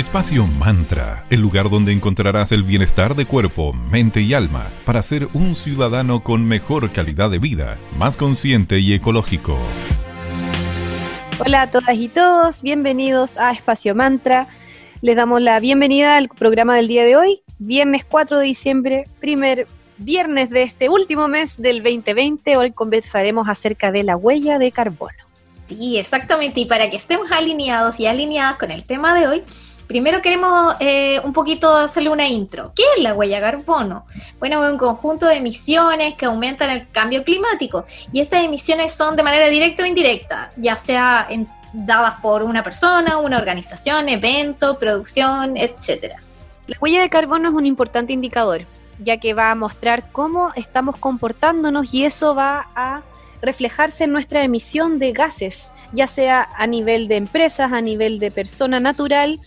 Espacio Mantra, el lugar donde encontrarás el bienestar de cuerpo, mente y alma para ser un ciudadano con mejor calidad de vida, más consciente y ecológico. Hola a todas y todos, bienvenidos a Espacio Mantra. Les damos la bienvenida al programa del día de hoy, viernes 4 de diciembre, primer viernes de este último mes del 2020. Hoy conversaremos acerca de la huella de carbono. Sí, exactamente. Y para que estemos alineados y alineadas con el tema de hoy, Primero queremos eh, un poquito hacerle una intro. ¿Qué es la huella carbono? Bueno, es un conjunto de emisiones que aumentan el cambio climático y estas emisiones son de manera directa o indirecta, ya sea dadas por una persona, una organización, evento, producción, etc. La huella de carbono es un importante indicador, ya que va a mostrar cómo estamos comportándonos y eso va a reflejarse en nuestra emisión de gases, ya sea a nivel de empresas, a nivel de persona natural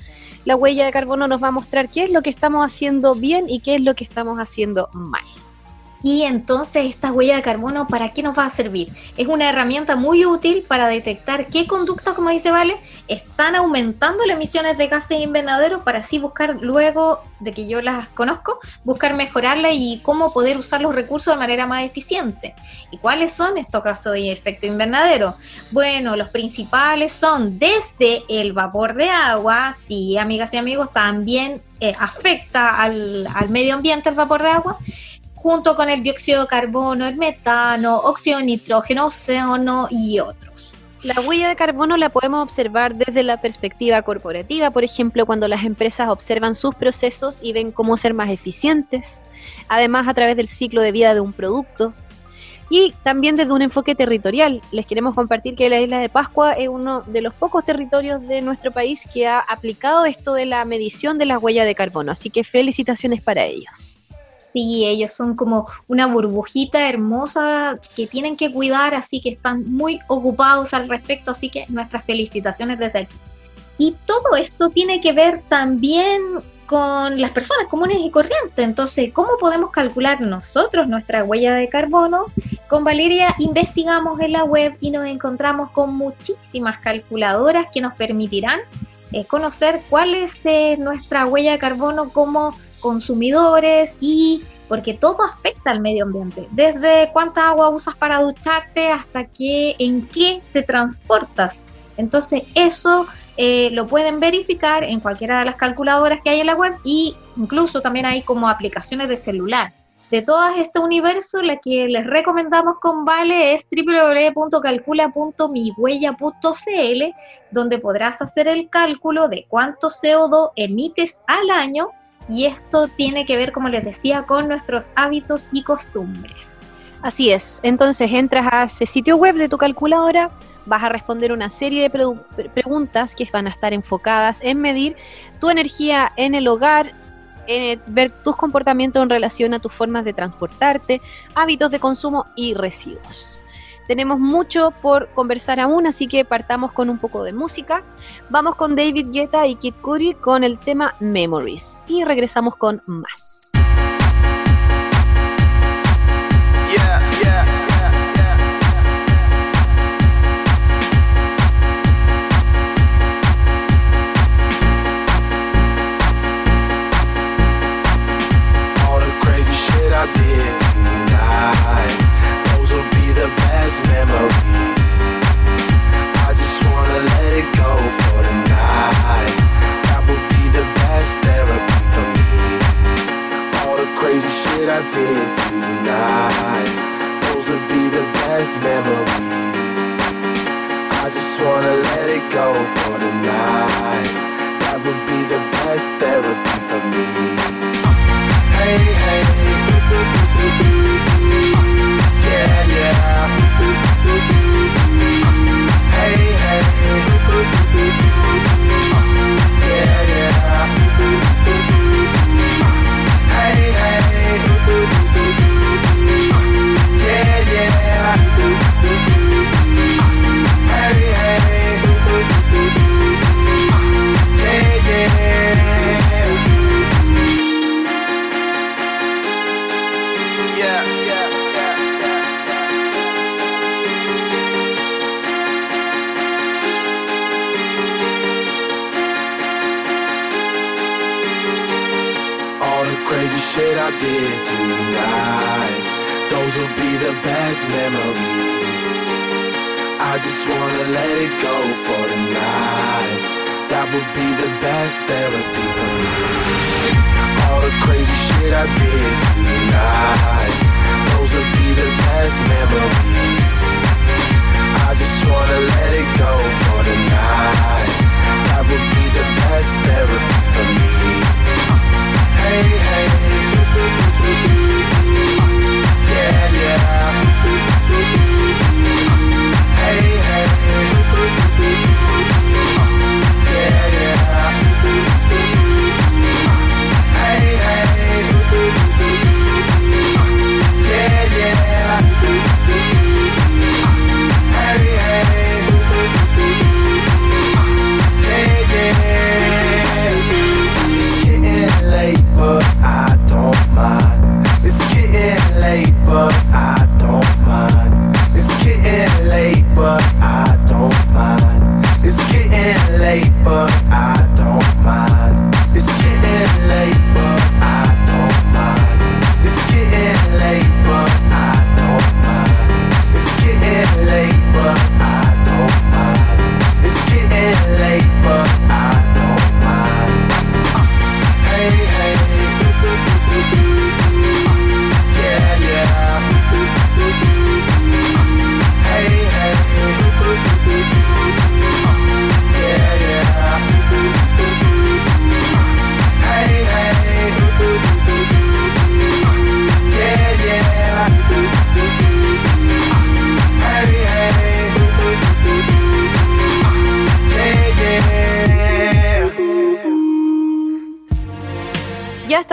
la huella de carbono nos va a mostrar qué es lo que estamos haciendo bien y qué es lo que estamos haciendo mal. Y entonces esta huella de carbono, ¿para qué nos va a servir? Es una herramienta muy útil para detectar qué conductas, como dice Vale, están aumentando las emisiones de gases invernaderos para así buscar luego de que yo las conozco, buscar mejorarlas y cómo poder usar los recursos de manera más eficiente. ¿Y cuáles son estos gases de efecto invernadero? Bueno, los principales son desde el vapor de agua, sí, amigas y amigos, también eh, afecta al, al medio ambiente el vapor de agua junto con el dióxido de carbono, el metano, óxido de nitrógeno, ozono y otros. La huella de carbono la podemos observar desde la perspectiva corporativa, por ejemplo, cuando las empresas observan sus procesos y ven cómo ser más eficientes, además a través del ciclo de vida de un producto. Y también desde un enfoque territorial. Les queremos compartir que la isla de Pascua es uno de los pocos territorios de nuestro país que ha aplicado esto de la medición de la huella de carbono. Así que felicitaciones para ellos. Sí, ellos son como una burbujita hermosa que tienen que cuidar, así que están muy ocupados al respecto, así que nuestras felicitaciones desde aquí. Y todo esto tiene que ver también con las personas comunes y corrientes. Entonces, ¿cómo podemos calcular nosotros nuestra huella de carbono? Con Valeria investigamos en la web y nos encontramos con muchísimas calculadoras que nos permitirán eh, conocer cuál es eh, nuestra huella de carbono como consumidores y porque todo afecta al medio ambiente, desde cuánta agua usas para ducharte hasta que, en qué te transportas. Entonces eso eh, lo pueden verificar en cualquiera de las calculadoras que hay en la web y incluso también hay como aplicaciones de celular. De todo este universo, la que les recomendamos con Vale es www.calcula.mihuella.cl, donde podrás hacer el cálculo de cuánto CO2 emites al año y esto tiene que ver, como les decía, con nuestros hábitos y costumbres. Así es, entonces entras a ese sitio web de tu calculadora, vas a responder una serie de preguntas que van a estar enfocadas en medir tu energía en el hogar, en ver tus comportamientos en relación a tus formas de transportarte, hábitos de consumo y residuos. Tenemos mucho por conversar aún, así que partamos con un poco de música. Vamos con David Guetta y Kid Cudi con el tema Memories y regresamos con más.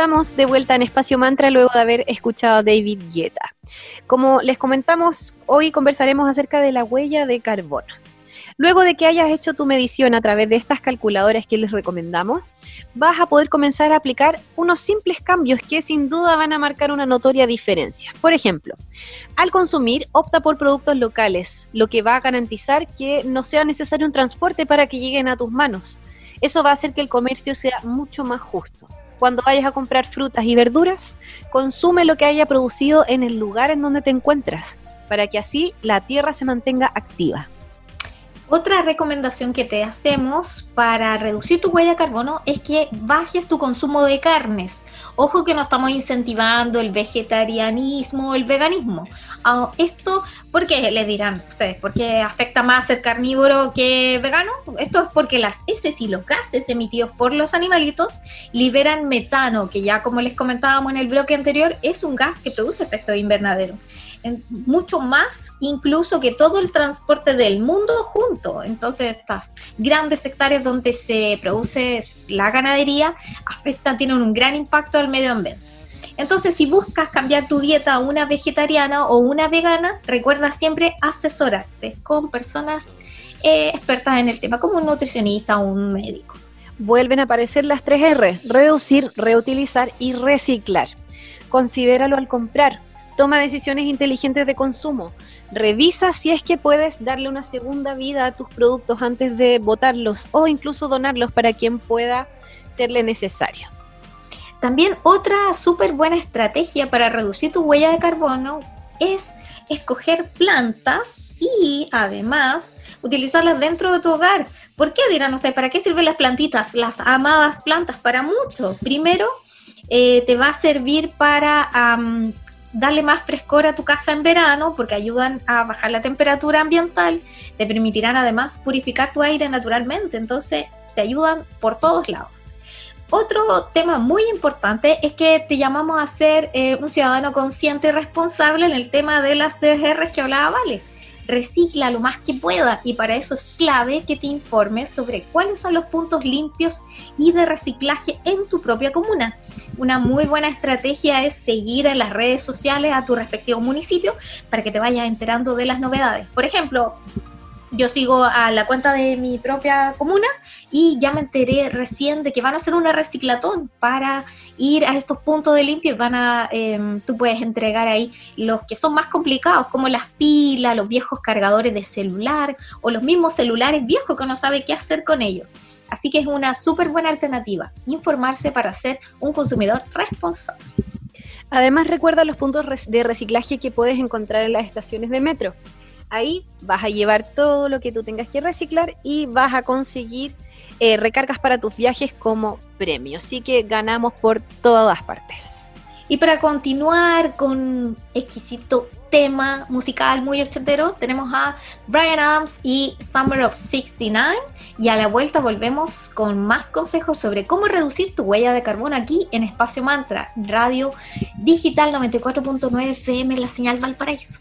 Estamos de vuelta en Espacio Mantra luego de haber escuchado a David Guetta. Como les comentamos, hoy conversaremos acerca de la huella de carbono. Luego de que hayas hecho tu medición a través de estas calculadoras que les recomendamos, vas a poder comenzar a aplicar unos simples cambios que sin duda van a marcar una notoria diferencia. Por ejemplo, al consumir, opta por productos locales, lo que va a garantizar que no sea necesario un transporte para que lleguen a tus manos. Eso va a hacer que el comercio sea mucho más justo. Cuando vayas a comprar frutas y verduras, consume lo que haya producido en el lugar en donde te encuentras, para que así la tierra se mantenga activa. Otra recomendación que te hacemos para reducir tu huella de carbono es que bajes tu consumo de carnes. Ojo que no estamos incentivando el vegetarianismo o el veganismo. Ah, Esto, ¿por qué les dirán ustedes? ¿Por qué afecta más ser carnívoro que vegano? Esto es porque las heces y los gases emitidos por los animalitos liberan metano, que ya como les comentábamos en el bloque anterior, es un gas que produce efecto invernadero mucho más incluso que todo el transporte del mundo junto. Entonces estas grandes hectáreas donde se produce la ganadería afectan, tienen un gran impacto al medio ambiente. Entonces, si buscas cambiar tu dieta a una vegetariana o una vegana, recuerda siempre asesorarte con personas eh, expertas en el tema, como un nutricionista o un médico. Vuelven a aparecer las tres R, reducir, reutilizar y reciclar. Considéralo al comprar. Toma decisiones inteligentes de consumo. Revisa si es que puedes darle una segunda vida a tus productos antes de botarlos o incluso donarlos para quien pueda serle necesario. También otra súper buena estrategia para reducir tu huella de carbono es escoger plantas y además utilizarlas dentro de tu hogar. ¿Por qué dirán ustedes? ¿Para qué sirven las plantitas? Las amadas plantas para mucho. Primero, eh, te va a servir para darle más frescor a tu casa en verano porque ayudan a bajar la temperatura ambiental. Te permitirán además purificar tu aire naturalmente. Entonces, te ayudan por todos lados. Otro tema muy importante es que te llamamos a ser eh, un ciudadano consciente y responsable en el tema de las DRs que hablaba Vale. Recicla lo más que pueda y para eso es clave que te informes sobre cuáles son los puntos limpios y de reciclaje en tu propia comuna. Una muy buena estrategia es seguir en las redes sociales a tu respectivo municipio para que te vayas enterando de las novedades. Por ejemplo, yo sigo a la cuenta de mi propia comuna y ya me enteré recién de que van a hacer una reciclatón para ir a estos puntos de limpio y van a, eh, tú puedes entregar ahí los que son más complicados, como las pilas, los viejos cargadores de celular o los mismos celulares viejos que no sabe qué hacer con ellos. Así que es una súper buena alternativa, informarse para ser un consumidor responsable. Además, recuerda los puntos de reciclaje que puedes encontrar en las estaciones de metro. Ahí vas a llevar todo lo que tú tengas que reciclar y vas a conseguir eh, recargas para tus viajes como premio. Así que ganamos por todas partes. Y para continuar con exquisito tema musical muy ochentero, tenemos a Brian Adams y Summer of 69. Y a la vuelta volvemos con más consejos sobre cómo reducir tu huella de carbono aquí en Espacio Mantra, Radio Digital 94.9 FM, la señal Valparaíso.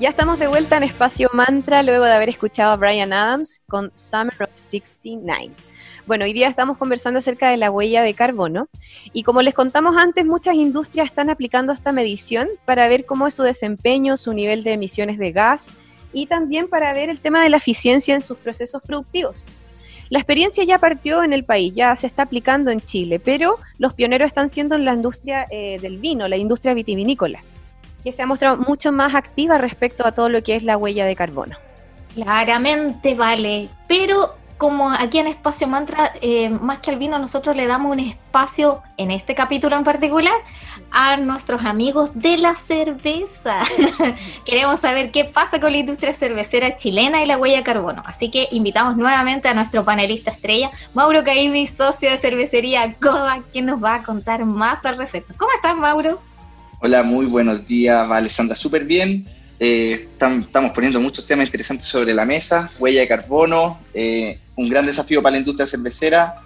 Ya estamos de vuelta en Espacio Mantra luego de haber escuchado a Brian Adams con Summer of 69. Bueno, hoy día estamos conversando acerca de la huella de carbono y como les contamos antes, muchas industrias están aplicando esta medición para ver cómo es su desempeño, su nivel de emisiones de gas y también para ver el tema de la eficiencia en sus procesos productivos. La experiencia ya partió en el país, ya se está aplicando en Chile, pero los pioneros están siendo en la industria eh, del vino, la industria vitivinícola, que se ha mostrado mucho más activa respecto a todo lo que es la huella de carbono. Claramente vale, pero como aquí en Espacio Mantra, eh, más que al vino, nosotros le damos un espacio, en este capítulo en particular, a nuestros amigos de la cerveza. Queremos saber qué pasa con la industria cervecera chilena y la huella de carbono. Así que invitamos nuevamente a nuestro panelista estrella, Mauro Caimi, socio de cervecería Coda, que nos va a contar más al respecto. ¿Cómo estás, Mauro? Hola, muy buenos días, Alessandra. Súper bien. Eh, estamos poniendo muchos temas interesantes sobre la mesa. Huella de carbono, eh, un gran desafío para la industria cervecera.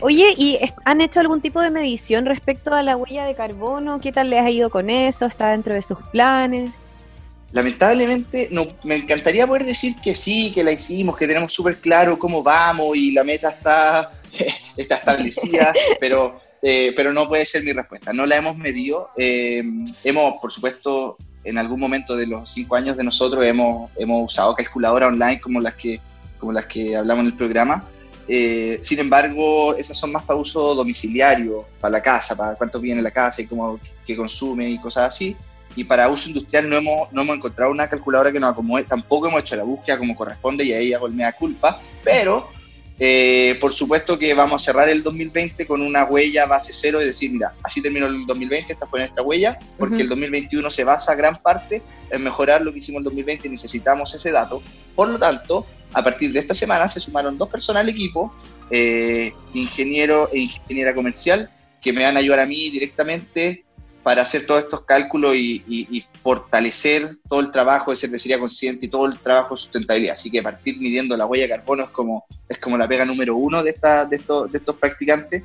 Oye, ¿y han hecho algún tipo de medición respecto a la huella de carbono? ¿Qué tal les ha ido con eso? ¿Está dentro de sus planes? Lamentablemente, no, me encantaría poder decir que sí, que la hicimos, que tenemos súper claro cómo vamos y la meta está, está establecida, pero eh, pero no puede ser mi respuesta. No la hemos medido. Eh, hemos, por supuesto, en algún momento de los cinco años de nosotros hemos, hemos usado calculadoras online como las que, como las que hablamos en el programa. Eh, sin embargo, esas son más para uso domiciliario, para la casa, para cuánto viene la casa y cómo que consume y cosas así. Y para uso industrial no hemos, no hemos encontrado una calculadora que nos acomode. Tampoco hemos hecho la búsqueda como corresponde y ahí hago el mea culpa. Pero eh, por supuesto que vamos a cerrar el 2020 con una huella base cero y decir, mira, así terminó el 2020, esta fue nuestra huella, porque el 2021 se basa gran parte en mejorar lo que hicimos en el 2020 y necesitamos ese dato. Por lo tanto, a partir de esta semana se sumaron dos personas al equipo, eh, ingeniero e ingeniera comercial, que me van a ayudar a mí directamente para hacer todos estos cálculos y, fortalecer todo el trabajo de cervecería consciente y todo el trabajo de sustentabilidad. Así que partir midiendo la huella de carbono es como, es como la pega número uno de, esta, de, de estos practicantes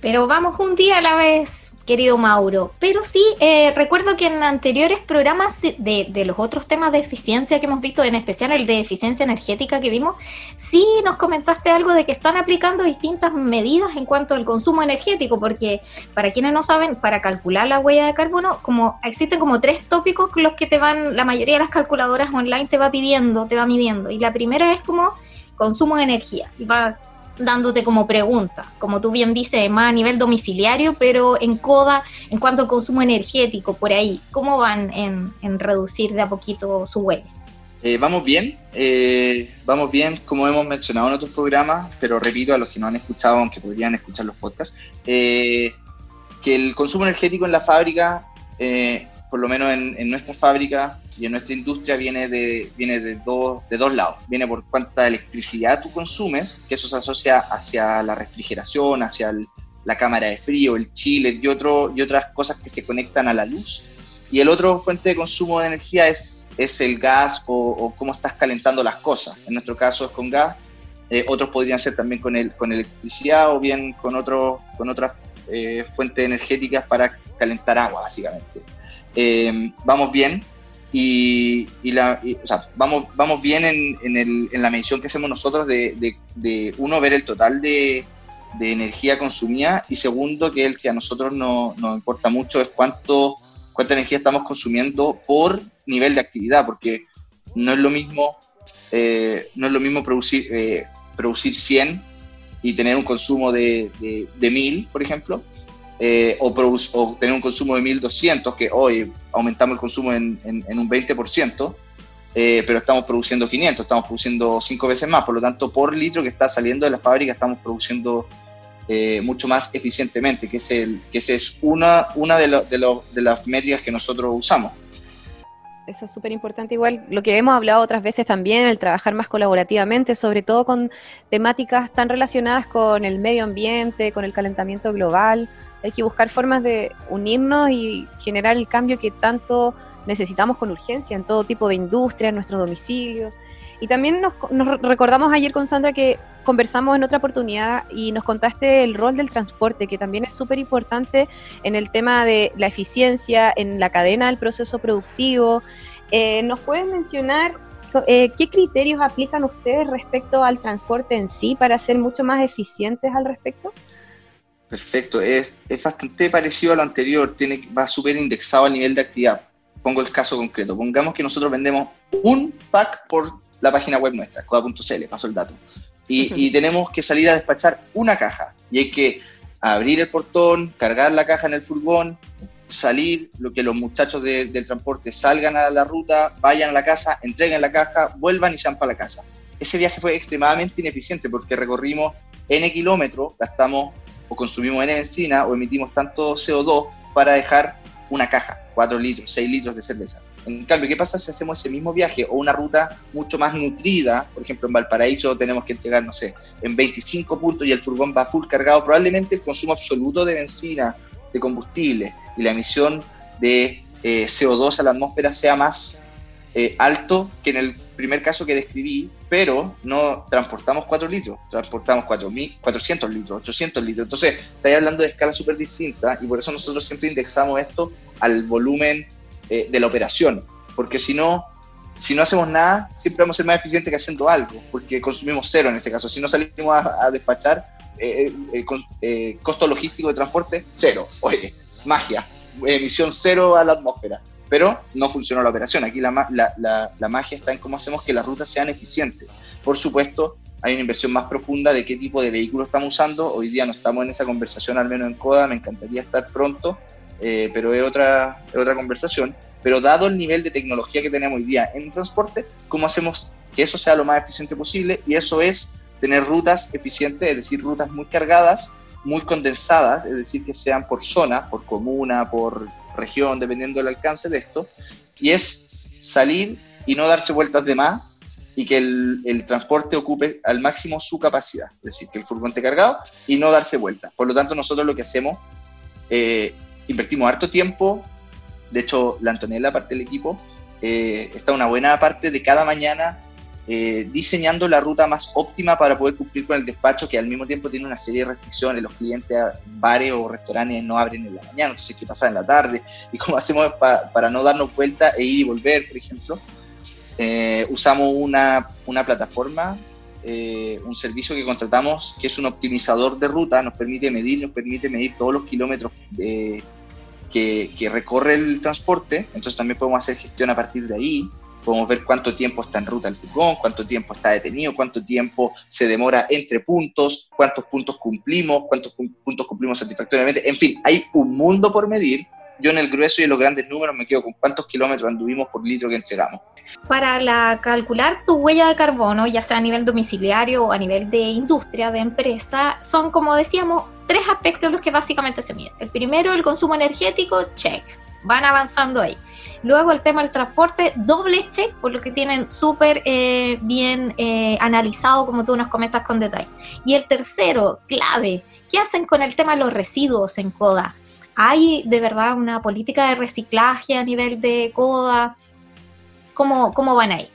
pero vamos un día a la vez, querido Mauro. Pero sí, eh, recuerdo que en anteriores programas de, de, los otros temas de eficiencia que hemos visto, en especial el de eficiencia energética que vimos, sí nos comentaste algo de que están aplicando distintas medidas en cuanto al consumo energético, porque para quienes no saben, para calcular la huella de carbono, como existen como tres tópicos los que te van, la mayoría de las calculadoras online te va pidiendo, te va midiendo. Y la primera es como consumo de energía. Y va dándote como pregunta, como tú bien dices, más a nivel domiciliario, pero en CODA, en cuanto al consumo energético, por ahí, ¿cómo van en, reducir de a poquito su huella? Eh, vamos bien, eh, vamos bien, como hemos mencionado en otros programas, pero repito a los que no han escuchado, aunque podrían escuchar los podcasts, eh, que el consumo energético en la fábrica, por lo menos en, en nuestra fábrica, y en nuestra industria viene de, viene de, dos, de dos lados. Viene por cuánta electricidad tú consumes, que eso se asocia hacia la refrigeración, hacia la cámara de frío, el chile y, otro, y otras cosas que se conectan a la luz. Y el otro fuente de consumo de energía es, es el gas o, cómo estás calentando las cosas. En nuestro caso es con gas, eh, otros podrían ser también con, el, con electricidad o bien con, otro, con otras eh, fuentes energéticas para calentar agua, básicamente. Eh, vamos bien, y, la, o sea, vamos, vamos bien en, en, el, en, la medición que hacemos nosotros de, de, uno, ver el total de, de, energía consumida y segundo, que el que a nosotros no, nos importa mucho es cuánto, cuánta energía estamos consumiendo por nivel de actividad, porque no es lo mismo, eh, no es lo mismo producir, eh, producir 100 y tener un consumo de, de, de 1000, por ejemplo, eh, o, o, tener un consumo de 1200, que hoy aumentamos el consumo en, un 20%, eh, pero estamos produciendo 500, estamos produciendo 5 veces más, por lo tanto, por litro que está saliendo de la fábrica estamos produciendo eh, mucho más eficientemente, que, es el, que esa es una, una de, de, de las métricas que nosotros usamos eso es súper importante. Igual lo que hemos hablado otras veces también, el trabajar más colaborativamente, sobre todo con temáticas tan relacionadas con el medio ambiente, con el calentamiento global. Hay que buscar formas de unirnos y generar el cambio que tanto necesitamos con urgencia en todo tipo de industria, en nuestro domicilio. Y también nos, recordamos ayer con Sandra que conversamos en otra oportunidad y nos contaste el rol del transporte, que también es súper importante en el tema de la eficiencia, en la cadena del proceso productivo. Eh, ¿Nos puedes mencionar eh, qué criterios aplican ustedes respecto al transporte en sí para ser mucho más eficientes al respecto? Perfecto, es, es bastante parecido a lo anterior, tiene, va súper indexado al nivel de actividad. Pongo el caso concreto, pongamos que nosotros vendemos un pack por la página web nuestra, coda.cl, paso el dato, y, y, tenemos que salir a despachar una caja, y hay que abrir el portón, cargar la caja en el furgón, salir, lo que los muchachos del transporte salgan a la ruta, vayan a la casa, entreguen la caja, vuelvan y sean para la casa. Ese viaje fue extremadamente ineficiente porque recorrimos N kilómetros, gastamos o consumimos N benzina o emitimos tanto CO2 para dejar una caja, 4 litros, 6 litros de cerveza. En cambio, ¿qué pasa si hacemos ese mismo viaje o una ruta mucho más nutrida? Por ejemplo, en Valparaíso tenemos que entregar, no sé, en 25 puntos y el furgón va full cargado. Probablemente el consumo absoluto de benzina, de combustible y la emisión de eh, CO2 a la atmósfera sea más eh, alto que en el primer caso que describí, pero no transportamos 4 litros, transportamos 400 litros, 800 litros. Entonces, estáis hablando de escala súper distinta y por eso nosotros siempre indexamos esto al volumen eh, de la operación, porque si no, si no hacemos nada, siempre vamos a ser más eficientes que haciendo algo, porque consumimos cero en ese caso. Si no salimos a, despachar, eh, eh, costo logístico de transporte, cero. Oye, magia, emisión cero a la atmósfera. Pero no funcionó la operación. Aquí la, la, la magia está en cómo hacemos que las rutas sean eficientes. Por supuesto, hay una inversión más profunda de qué tipo de vehículo estamos usando. Hoy día no estamos en esa conversación, al menos en CODA, me encantaría estar pronto, pero es otra, es otra conversación. Pero dado el nivel de tecnología que tenemos hoy día en transporte, ¿cómo hacemos que eso sea lo más eficiente posible? Y eso es tener rutas eficientes, es decir, rutas muy cargadas, muy condensadas, es decir, que sean por zona, por comuna, por región, dependiendo del alcance de esto. Y es salir y no darse vueltas de más y que el, transporte ocupe al máximo su capacidad, es decir, que el furgón esté cargado y no darse vueltas. Por lo tanto, nosotros lo que hacemos, eh, invertimos harto tiempo, de hecho, la Antonella, parte del equipo, eh, está una buena parte de cada mañana eh, diseñando la ruta más óptima para poder cumplir con el despacho, que al mismo tiempo tiene una serie de restricciones. Los clientes bares o restaurantes no abren en la mañana, entonces hay que pasar en la tarde. ¿Y cómo hacemos para no darnos vuelta e ir y volver, por ejemplo? Eh, usamos una, una plataforma, un servicio que contratamos, que es un optimizador de ruta, nos permite medir, nos permite medir todos los kilómetros de que, recorre el transporte, entonces también podemos hacer gestión a partir de ahí, podemos ver cuánto tiempo está en ruta el furgón, cuánto tiempo está detenido, cuánto tiempo se demora entre puntos, cuántos puntos cumplimos, cuántos puntos cumplimos satisfactoriamente, en fin, hay un mundo por medir. Yo en el grueso y en los grandes números me quedo con cuántos kilómetros anduvimos por litro que entregamos. Para la, calcular tu huella de carbono, ya sea a nivel domiciliario o a nivel de industria, de empresa, son como decíamos tres aspectos los que básicamente se miden. El primero, el consumo energético, check, van avanzando ahí. Luego el tema del transporte, doble check, por lo que tienen súper eh, bien eh, analizado, como tú nos comentas con detalle. Y el tercero, clave, ¿qué hacen con el tema de los residuos en CODA? ¿Hay de verdad una política de reciclaje a nivel de CODA? ¿Cómo, cómo van ahí?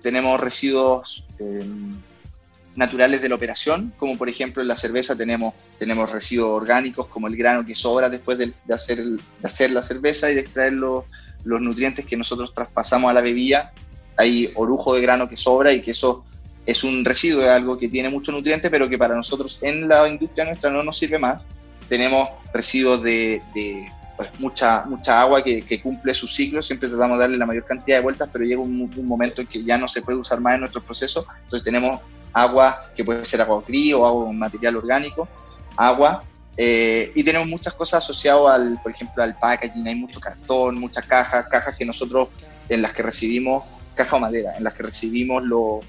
Tenemos residuos eh, naturales de la operación, como por ejemplo en la cerveza tenemos, tenemos residuos orgánicos como el grano que sobra después de, hacer, de hacer la cerveza y de extraer los, los nutrientes que nosotros traspasamos a la bebida. Hay orujo de grano que sobra y que eso es un residuo, es algo que tiene mucho nutriente, pero que para nosotros en la industria nuestra no nos sirve más. Tenemos residuos de, de pues, mucha, mucha agua que, cumple su ciclo, siempre tratamos de darle la mayor cantidad de vueltas, pero llega un, momento en que ya no se puede usar más en nuestro proceso, entonces tenemos agua que puede ser agua gris o agua con material orgánico, agua, eh, y tenemos muchas cosas asociadas al, por ejemplo, al packaging, hay mucho cartón, muchas cajas, cajas que nosotros en las que recibimos, caja o madera, en las que recibimos lo,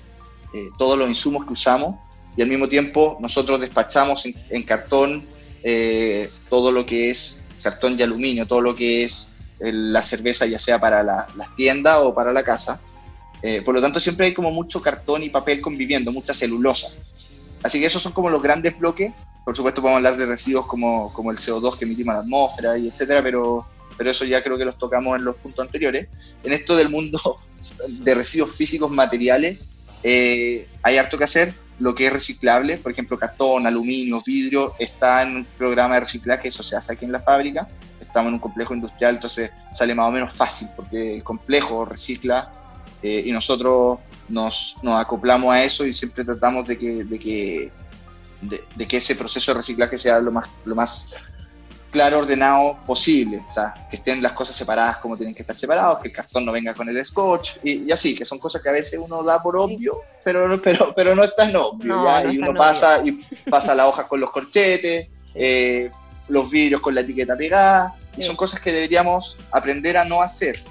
eh, todos los insumos que usamos y al mismo tiempo nosotros despachamos en, cartón eh, todo lo que es cartón y aluminio, todo lo que es la cerveza ya sea para las tiendas o para la casa eh, por lo tanto, siempre hay como mucho cartón y papel conviviendo, mucha celulosa. Así que esos son como los grandes bloques. Por supuesto, podemos hablar de residuos como, como el CO2 que emitimos a la atmósfera y etcétera, pero, pero eso ya creo que los tocamos en los puntos anteriores. En esto del mundo de residuos físicos materiales, eh, hay harto que hacer. Lo que es reciclable, por ejemplo, cartón, aluminio, vidrio, está en un programa de reciclaje, eso se hace aquí en la fábrica. Estamos en un complejo industrial, entonces sale más o menos fácil, porque el complejo recicla eh, y nosotros nos, acoplamos a eso y siempre tratamos de que, de que, de, que ese proceso de reciclaje sea lo más, lo más claro, ordenado posible. O sea, que estén las cosas separadas como tienen que estar separados, que el cartón no venga con el scotch y, así, que son cosas que a veces uno da por obvio, pero, pero, pero no es tan obvio. y uno pasa, y pasa la hoja con los corchetes, eh, los vidrios con la etiqueta pegada, y son cosas que deberíamos aprender a no hacer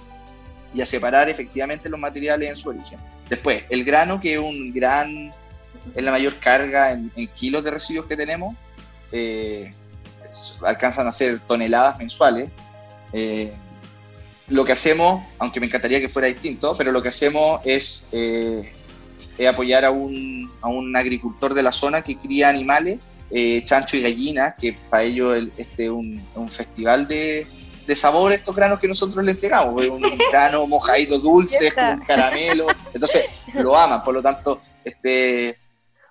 y a separar efectivamente los materiales en su origen. Después, el grano, que es un gran, es la mayor carga en, kilos de residuos que tenemos, eh, alcanzan a ser toneladas mensuales. Eh, lo que hacemos, aunque me encantaría que fuera distinto, pero lo que hacemos es, eh, apoyar a un, a un, agricultor de la zona que cría animales, chancho y gallina, que para ello este un, un festival de, de sabor estos granos que nosotros le entregamos. Un grano mojadito dulce, con caramelo. Entonces lo aman, por lo tanto, este,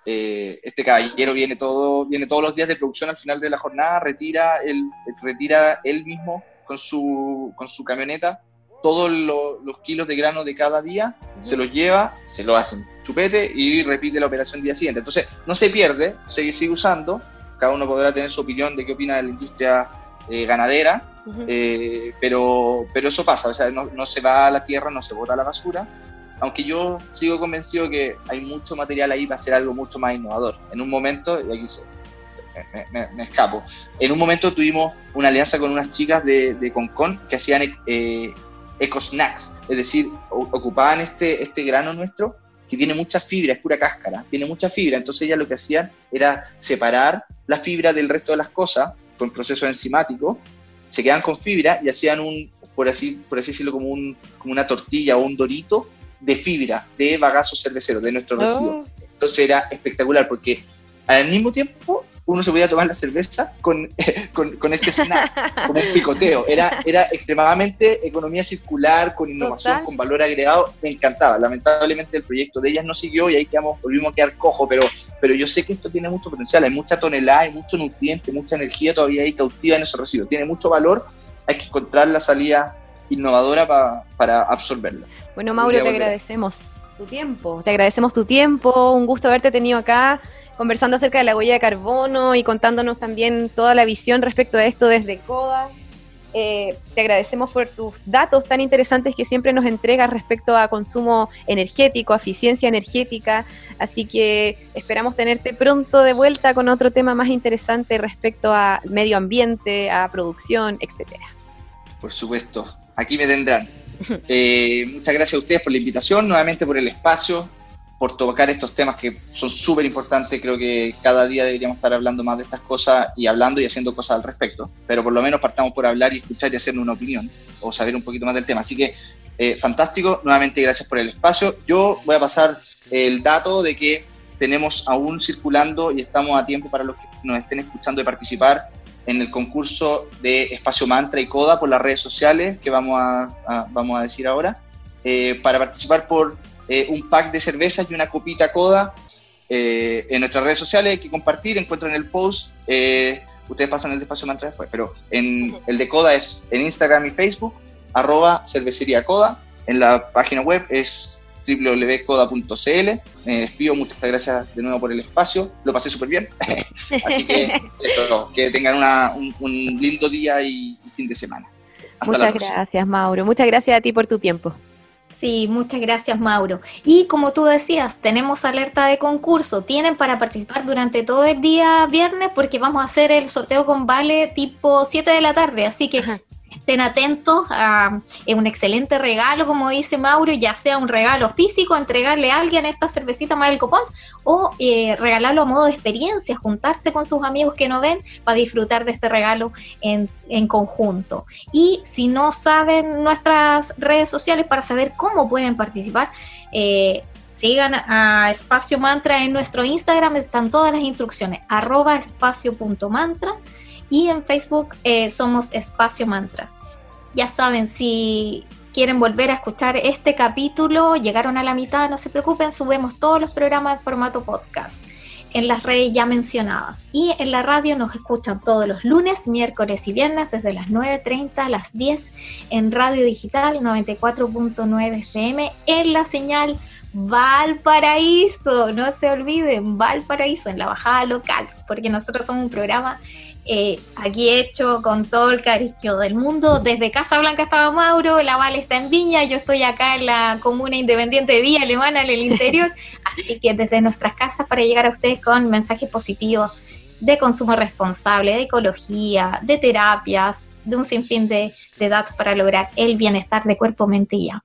eh, este caballero viene, todo, viene todos los días de producción al final de la jornada, retira él, retira él mismo con su, con su camioneta todos lo- los kilos de grano de cada día, se los lleva, se lo hacen chupete y repite la operación el día siguiente. Entonces, no se pierde, se sigue usando, cada uno podrá tener su opinión de qué opina de la industria eh, ganadera, Ujú. eh, pero, pero eso pasa, o sea, no, no se va a la tierra, no se bota a la basura, aunque yo sigo convencido que hay mucho material ahí para hacer algo mucho más innovador. En un momento, y aquí se- me, me- me escapo, en un momento tuvimos una alianza con unas chicas de, de Concon que hacían eh, eco snacks, es decir, ocupaban este, este grano nuestro que tiene mucha fibra, es pura cáscara, tiene mucha fibra, entonces ellas lo que hacían era separar la fibra del resto de las cosas, fue un proceso enzimático, se quedan con fibra y hacían un, por así, por así decirlo, como, un, como una tortilla o un dorito de fibra, de bagazo cervecero, de nuestro residuo. Oh, Entonces era espectacular porque al mismo tiempo uno se podía tomar la cerveza con, con, con este snack, como un picoteo. Era, era extremadamente economía circular, con innovación, Total. con valor agregado. Me encantaba. Lamentablemente el proyecto de ellas no siguió y ahí quedamos, volvimos a quedar cojo, pero, pero yo sé que esto tiene mucho potencial. Hay mucha tonelada, hay mucho nutriente, mucha energía todavía ahí cautiva en esos residuos. Tiene mucho valor. Hay que encontrar la salida innovadora pa- para absorberla. Bueno, Mauro, te agradecemos tu tiempo. Te agradecemos tu tiempo. Un gusto haberte tenido acá conversando acerca de la huella de carbono y contándonos también toda la visión respecto a esto desde CODA. Eh, te agradecemos por tus datos tan interesantes que siempre nos entregas respecto a consumo energético, a eficiencia energética. Así que esperamos tenerte pronto de vuelta con otro tema más interesante respecto a medio ambiente, a producción, etcétera. Por supuesto, aquí me tendrán. Eh, muchas gracias a ustedes por la invitación, nuevamente por el espacio, por tocar estos temas que son súper importantes. Creo que cada día deberíamos estar hablando más de estas cosas y hablando y haciendo cosas al respecto. Pero por lo menos partamos por hablar y escuchar y hacernos una opinión o saber un poquito más del tema. Así que eh, fantástico, nuevamente gracias por el espacio. Yo voy a pasar el dato de que tenemos aún circulando y estamos a tiempo para los que nos estén escuchando de participar en el concurso de Espacio Mantra y Coda por las redes sociales que vamos a, vamos a decir ahora, eh, para participar por eh, un pack de cervezas y una copita Coda eh, en nuestras redes sociales, hay que compartir, encuentran el post, ustedes pasan el de Espacio Mantra después, pero en, el de Coda es en Instagram y Facebook, arroba cervecería Coda, en la página web es www.coda.cl. Me despido, muchas gracias de nuevo por el espacio, lo pasé súper bien. Así que eso, que tengan una- un, un lindo día y, fin de semana. Hasta la Muchas próxima. gracias, Mauro. Muchas gracias a ti por tu tiempo. Sí, muchas gracias Mauro. Y como tú decías, tenemos alerta de concurso. Tienen para participar durante todo el día viernes porque vamos a hacer el sorteo con Vale tipo 7 de la tarde. Así que Ajá. Estén atentos a es un excelente regalo, como dice Mauro, ya sea un regalo físico, entregarle a alguien esta cervecita más del copón o eh, regalarlo a modo de experiencia, juntarse con sus amigos que no ven para disfrutar de este regalo en, en conjunto. Y si no saben nuestras redes sociales para saber cómo pueden participar, eh, sigan a Espacio Mantra en nuestro Instagram, están todas las instrucciones, arroba espacio.mantra y en Facebook eh, somos Espacio Mantra. Ya saben, si quieren volver a escuchar este capítulo, llegaron a la mitad, no se preocupen, subimos todos los programas en formato podcast en las redes ya mencionadas. Y en la radio nos escuchan todos los lunes, miércoles y viernes desde las 9.30 a las 10 en Radio Digital 94.9 FM en la señal Valparaíso. No se olviden, Valparaíso en la bajada local, porque nosotros somos un programa eh, aquí hecho con todo el cariño del mundo. Desde Casa Blanca estaba Mauro, la Val está en Viña, yo estoy acá en la comuna independiente de Villa Alemana, en el interior. Así que desde nuestras casas para llegar a ustedes con mensajes positivos de consumo responsable, de ecología, de terapias, de un sinfín de, de datos para lograr el bienestar de cuerpo, mente y alma.